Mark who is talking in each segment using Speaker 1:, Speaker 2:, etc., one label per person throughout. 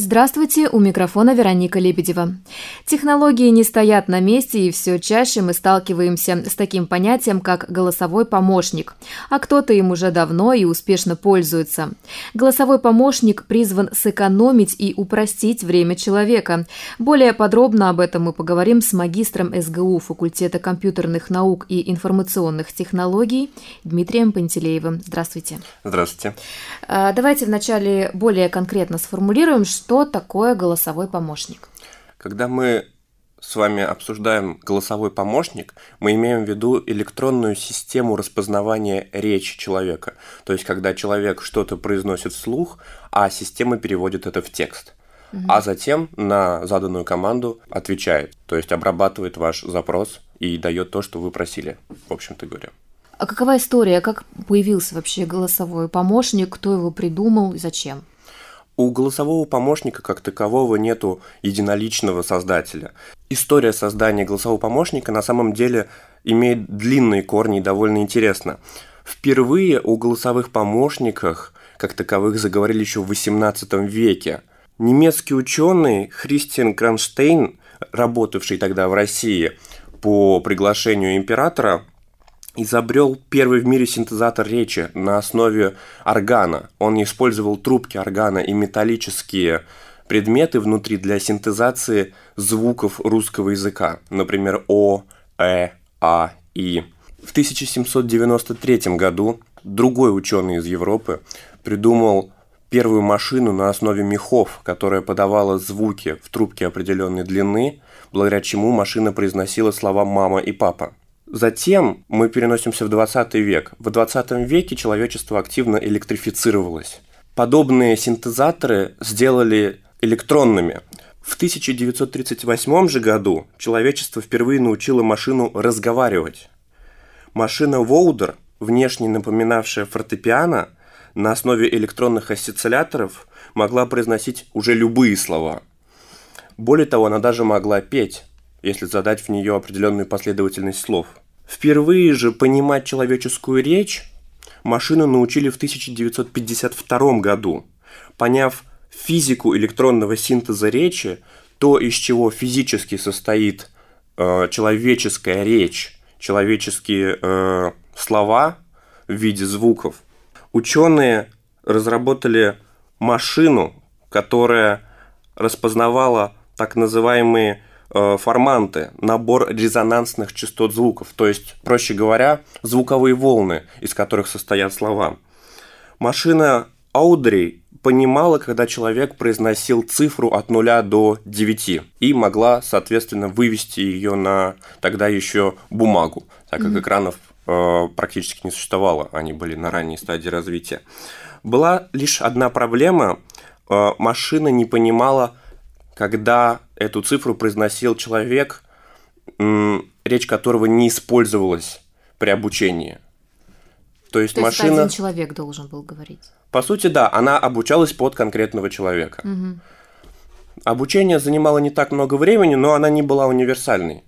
Speaker 1: Здравствуйте, у микрофона Вероника Лебедева. Технологии не стоят на месте, и все чаще мы сталкиваемся с таким понятием, как голосовой помощник. А кто-то им уже давно и успешно пользуется. Голосовой помощник призван сэкономить и упростить время человека. Более подробно об этом мы поговорим с магистром СГУ факультета компьютерных наук и информационных технологий Дмитрием Пантелеевым. Здравствуйте.
Speaker 2: Здравствуйте.
Speaker 1: А, давайте вначале более конкретно сформулируем, что такое голосовой помощник?
Speaker 2: Когда мы с вами обсуждаем голосовой помощник, мы имеем в виду электронную систему распознавания речи человека. То есть, когда человек что-то произносит вслух, а система переводит это в текст. Угу. А затем на заданную команду отвечает, то есть обрабатывает ваш запрос и дает то, что вы просили, в общем-то говоря.
Speaker 1: А какова история, как появился вообще голосовой помощник, кто его придумал и зачем?
Speaker 2: У голосового помощника как такового нету единоличного создателя. История создания голосового помощника на самом деле имеет длинные корни и довольно интересно. Впервые о голосовых помощниках как таковых заговорили еще в XVIII веке. Немецкий ученый Христиан Кронштейн, работавший тогда в России по приглашению императора, изобрел первый в мире синтезатор речи на основе органа. Он использовал трубки органа и металлические предметы внутри для синтезации звуков русского языка, например, О, Э, А, И. В 1793 году другой ученый из Европы придумал первую машину на основе мехов, которая подавала звуки в трубке определенной длины, благодаря чему машина произносила слова «мама» и «папа». Затем мы переносимся в 20 век. В 20 веке человечество активно электрифицировалось. Подобные синтезаторы сделали электронными. В 1938 же году человечество впервые научило машину разговаривать. Машина Воудер, внешне напоминавшая фортепиано, на основе электронных осцилляторов могла произносить уже любые слова. Более того, она даже могла петь если задать в нее определенную последовательность слов. Впервые же понимать человеческую речь машину научили в 1952 году, поняв физику электронного синтеза речи, то, из чего физически состоит э, человеческая речь, человеческие э, слова в виде звуков, ученые разработали машину, которая распознавала так называемые форманты, набор резонансных частот звуков, то есть, проще говоря, звуковые волны, из которых состоят слова. Машина Аудри понимала, когда человек произносил цифру от 0 до 9 и могла, соответственно, вывести ее на тогда еще бумагу, так как mm-hmm. экранов э, практически не существовало, они были на ранней стадии развития. Была лишь одна проблема, э, машина не понимала, когда эту цифру произносил человек, речь которого не использовалась при обучении.
Speaker 1: То есть То машина... Есть один человек должен был говорить.
Speaker 2: По сути, да, она обучалась под конкретного человека. Угу. Обучение занимало не так много времени, но она не была универсальной.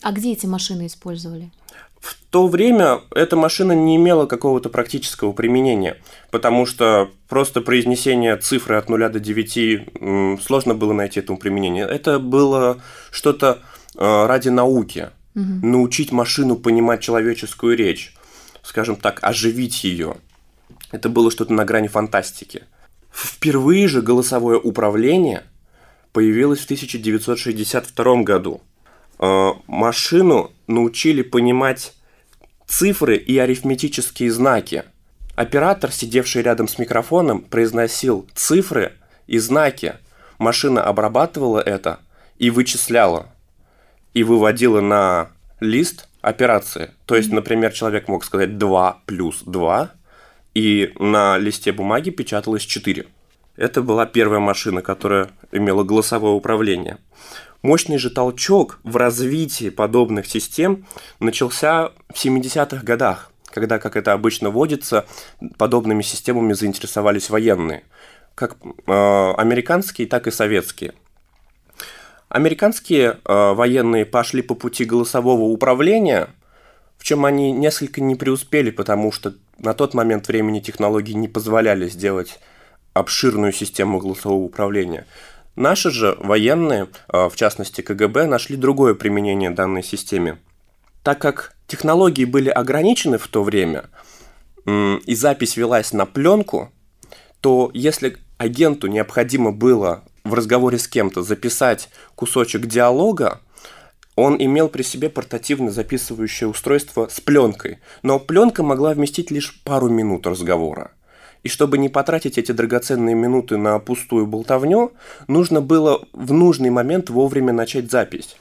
Speaker 1: А где эти машины использовали?
Speaker 2: В то время эта машина не имела какого-то практического применения, потому что просто произнесение цифры от 0 до 9 сложно было найти этому применение. Это было что-то э, ради науки, угу. научить машину понимать человеческую речь, скажем так, оживить ее. Это было что-то на грани фантастики. Впервые же голосовое управление появилось в 1962 году – Э, машину научили понимать цифры и арифметические знаки. Оператор, сидевший рядом с микрофоном, произносил цифры и знаки. Машина обрабатывала это и вычисляла. И выводила на лист операции. То есть, например, человек мог сказать 2 плюс 2, и на листе бумаги печаталось 4. Это была первая машина, которая имела голосовое управление. Мощный же толчок в развитии подобных систем начался в 70-х годах, когда, как это обычно водится, подобными системами заинтересовались военные, как э, американские, так и советские. Американские э, военные пошли по пути голосового управления, в чем они несколько не преуспели, потому что на тот момент времени технологии не позволяли сделать обширную систему голосового управления. Наши же военные, э, в частности КГБ, нашли другое применение данной системе. Так как технологии были ограничены в то время, и запись велась на пленку, то если агенту необходимо было в разговоре с кем-то записать кусочек диалога, он имел при себе портативно записывающее устройство с пленкой, но пленка могла вместить лишь пару минут разговора. И чтобы не потратить эти драгоценные минуты на пустую болтовню, нужно было в нужный момент вовремя начать запись.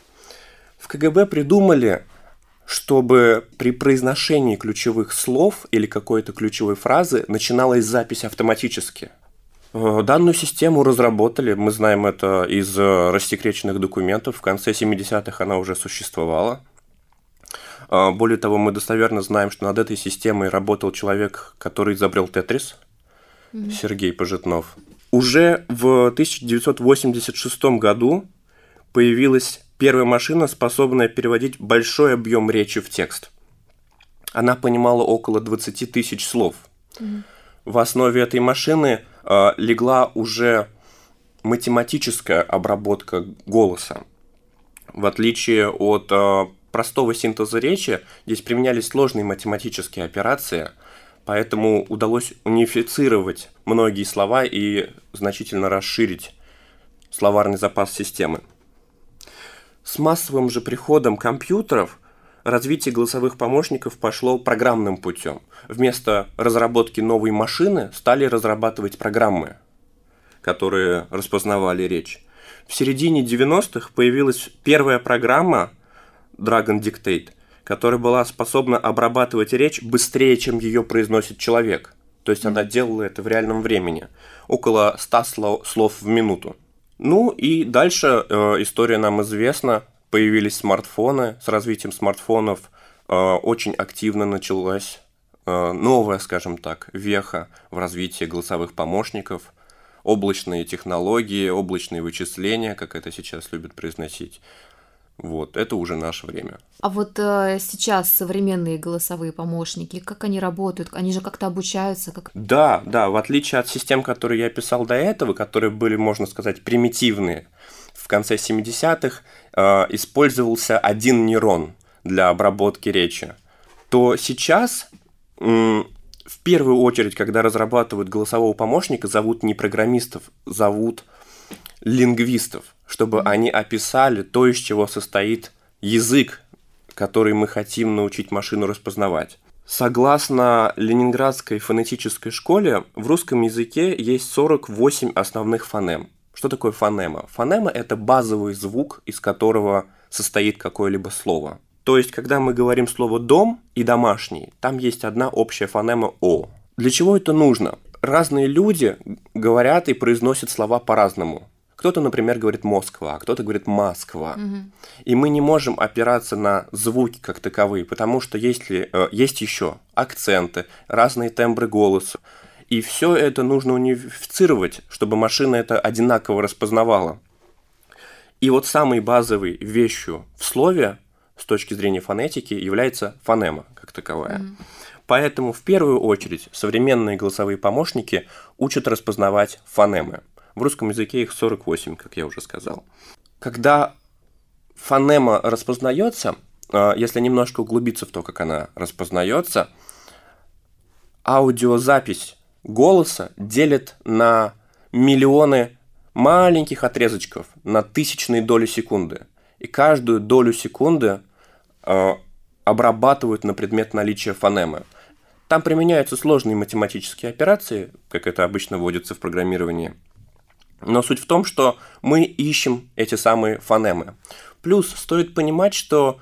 Speaker 2: В КГБ придумали, чтобы при произношении ключевых слов или какой-то ключевой фразы начиналась запись автоматически – Э, данную систему разработали, мы знаем это из э, рассекреченных документов, в конце 70-х она уже существовала. Э, более того, мы достоверно знаем, что над этой системой работал человек, который изобрел Тетрис, mm-hmm. Сергей Пожитнов. Уже в 1986 году появилась первая машина, способная переводить большой объем речи в текст. Она понимала около 20 тысяч слов. Mm-hmm. В основе этой машины – Э, легла уже математическая обработка голоса. В отличие от э, простого синтеза речи, здесь применялись сложные математические операции, поэтому удалось унифицировать многие слова и значительно расширить словарный запас системы. С массовым же приходом компьютеров развитие голосовых помощников пошло программным путем. Вместо разработки новой машины стали разрабатывать программы, которые распознавали речь. В середине 90-х появилась первая программа Dragon Dictate, которая была способна обрабатывать речь быстрее, чем ее произносит человек. То есть она делала это в реальном времени, около 100 слов в минуту. Ну и дальше э, история нам известна появились смартфоны, с развитием смартфонов э, очень активно началась э, новая, скажем так, веха в развитии голосовых помощников, облачные технологии, облачные вычисления, как это сейчас любят произносить. Вот, это уже наше время.
Speaker 1: А вот э, сейчас современные голосовые помощники, как они работают? Они же как-то обучаются? Как...
Speaker 2: Да, да, в отличие от систем, которые я писал до этого, которые были, можно сказать, примитивные, в конце 70-х э, использовался один нейрон для обработки речи, то сейчас э, в первую очередь, когда разрабатывают голосового помощника, зовут не программистов, зовут лингвистов, чтобы они описали то, из чего состоит язык, который мы хотим научить машину распознавать. Согласно Ленинградской фонетической школе, в русском языке есть 48 основных фонем. Что такое фонема? Фонема – это базовый звук, из которого состоит какое-либо слово. То есть, когда мы говорим слово «дом» и «домашний», там есть одна общая фонема «о». Для чего это нужно? Разные люди говорят и произносят слова по-разному. Кто-то, например, говорит Москва, а кто-то говорит Москва. Угу. И мы не можем опираться на звуки как таковые, потому что есть, ли, э, есть еще акценты, разные тембры голоса. И все это нужно унифицировать, чтобы машина это одинаково распознавала. И вот самой базовой вещью в слове с точки зрения фонетики является фонема как таковая. Mm-hmm. Поэтому в первую очередь современные голосовые помощники учат распознавать фонемы. В русском языке их 48, как я уже сказал. Когда фонема распознается, а, если немножко углубиться в то, как она распознается, аудиозапись голоса делят на миллионы маленьких отрезочков, на тысячные доли секунды. И каждую долю секунды э, обрабатывают на предмет наличия фонемы. Там применяются сложные математические операции, как это обычно вводится в программировании. Но суть в том, что мы ищем эти самые фонемы. Плюс стоит понимать, что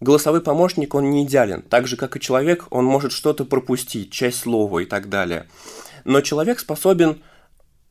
Speaker 2: Голосовой помощник, он не идеален. Так же, как и человек, он может что-то пропустить, часть слова и так далее. Но человек способен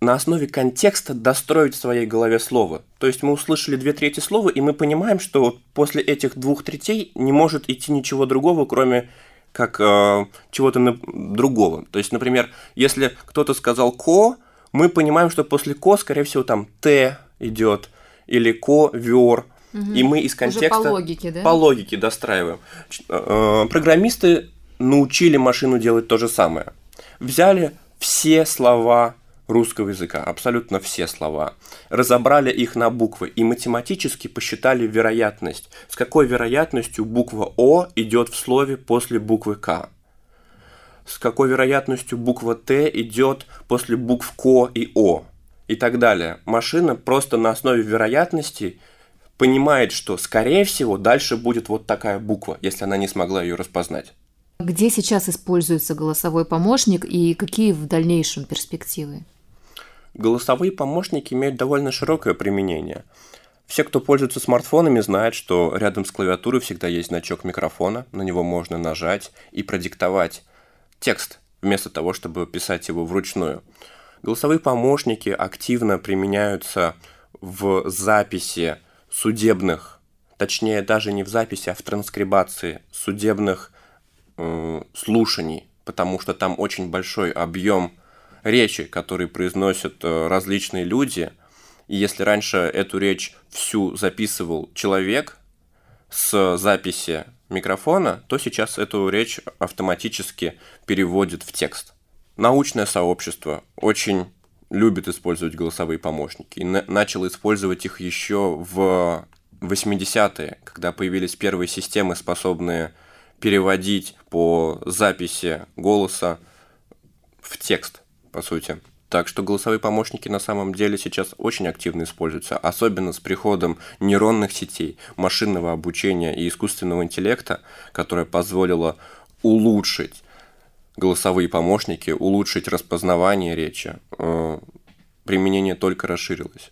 Speaker 2: на основе контекста достроить в своей голове слово. То есть мы услышали две трети слова, и мы понимаем, что после этих двух третей не может идти ничего другого, кроме как э, чего-то другого. То есть, например, если кто-то сказал «ко», мы понимаем, что после «ко», скорее всего, там «т» идет, или ковер. Угу. И мы из контекста...
Speaker 1: Уже по логике, да?
Speaker 2: По логике достраиваем. Э, программисты научили машину делать то же самое. Взяли все слова русского языка, абсолютно все слова, разобрали их на буквы и математически посчитали вероятность, с какой вероятностью буква О идет в слове после буквы К, с какой вероятностью буква Т идет после букв К и О и так далее. Машина просто на основе вероятностей понимает, что, скорее всего, дальше будет вот такая буква, если она не смогла ее распознать.
Speaker 1: Где сейчас используется голосовой помощник и какие в дальнейшем перспективы?
Speaker 2: Голосовые помощники имеют довольно широкое применение. Все, кто пользуется смартфонами, знают, что рядом с клавиатурой всегда есть значок микрофона, на него можно нажать и продиктовать текст, вместо того, чтобы писать его вручную. Голосовые помощники активно применяются в записи судебных, точнее даже не в записи, а в транскрибации судебных э, слушаний, потому что там очень большой объем речи, которые произносят э, различные люди. И если раньше эту речь всю записывал человек с записи микрофона, то сейчас эту речь автоматически переводит в текст. Научное сообщество очень любит использовать голосовые помощники и начал использовать их еще в 80-е, когда появились первые системы, способные переводить по записи голоса в текст, по сути. Так что голосовые помощники на самом деле сейчас очень активно используются, особенно с приходом нейронных сетей, машинного обучения и искусственного интеллекта, которое позволило улучшить голосовые помощники, улучшить распознавание речи. Э, применение только расширилось.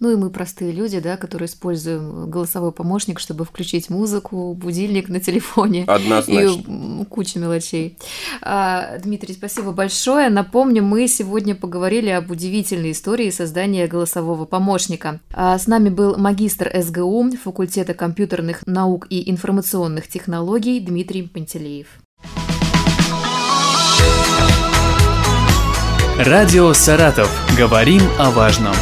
Speaker 1: Ну и мы простые люди, да, которые используем голосовой помощник, чтобы включить музыку, будильник на телефоне.
Speaker 2: Однозначно.
Speaker 1: И куча мелочей. А, Дмитрий, спасибо большое. Напомню, мы сегодня поговорили об удивительной истории создания голосового помощника. А с нами был магистр СГУ факультета компьютерных наук и информационных технологий Дмитрий Пантелеев.
Speaker 3: Радио «Саратов». Говорим о важном.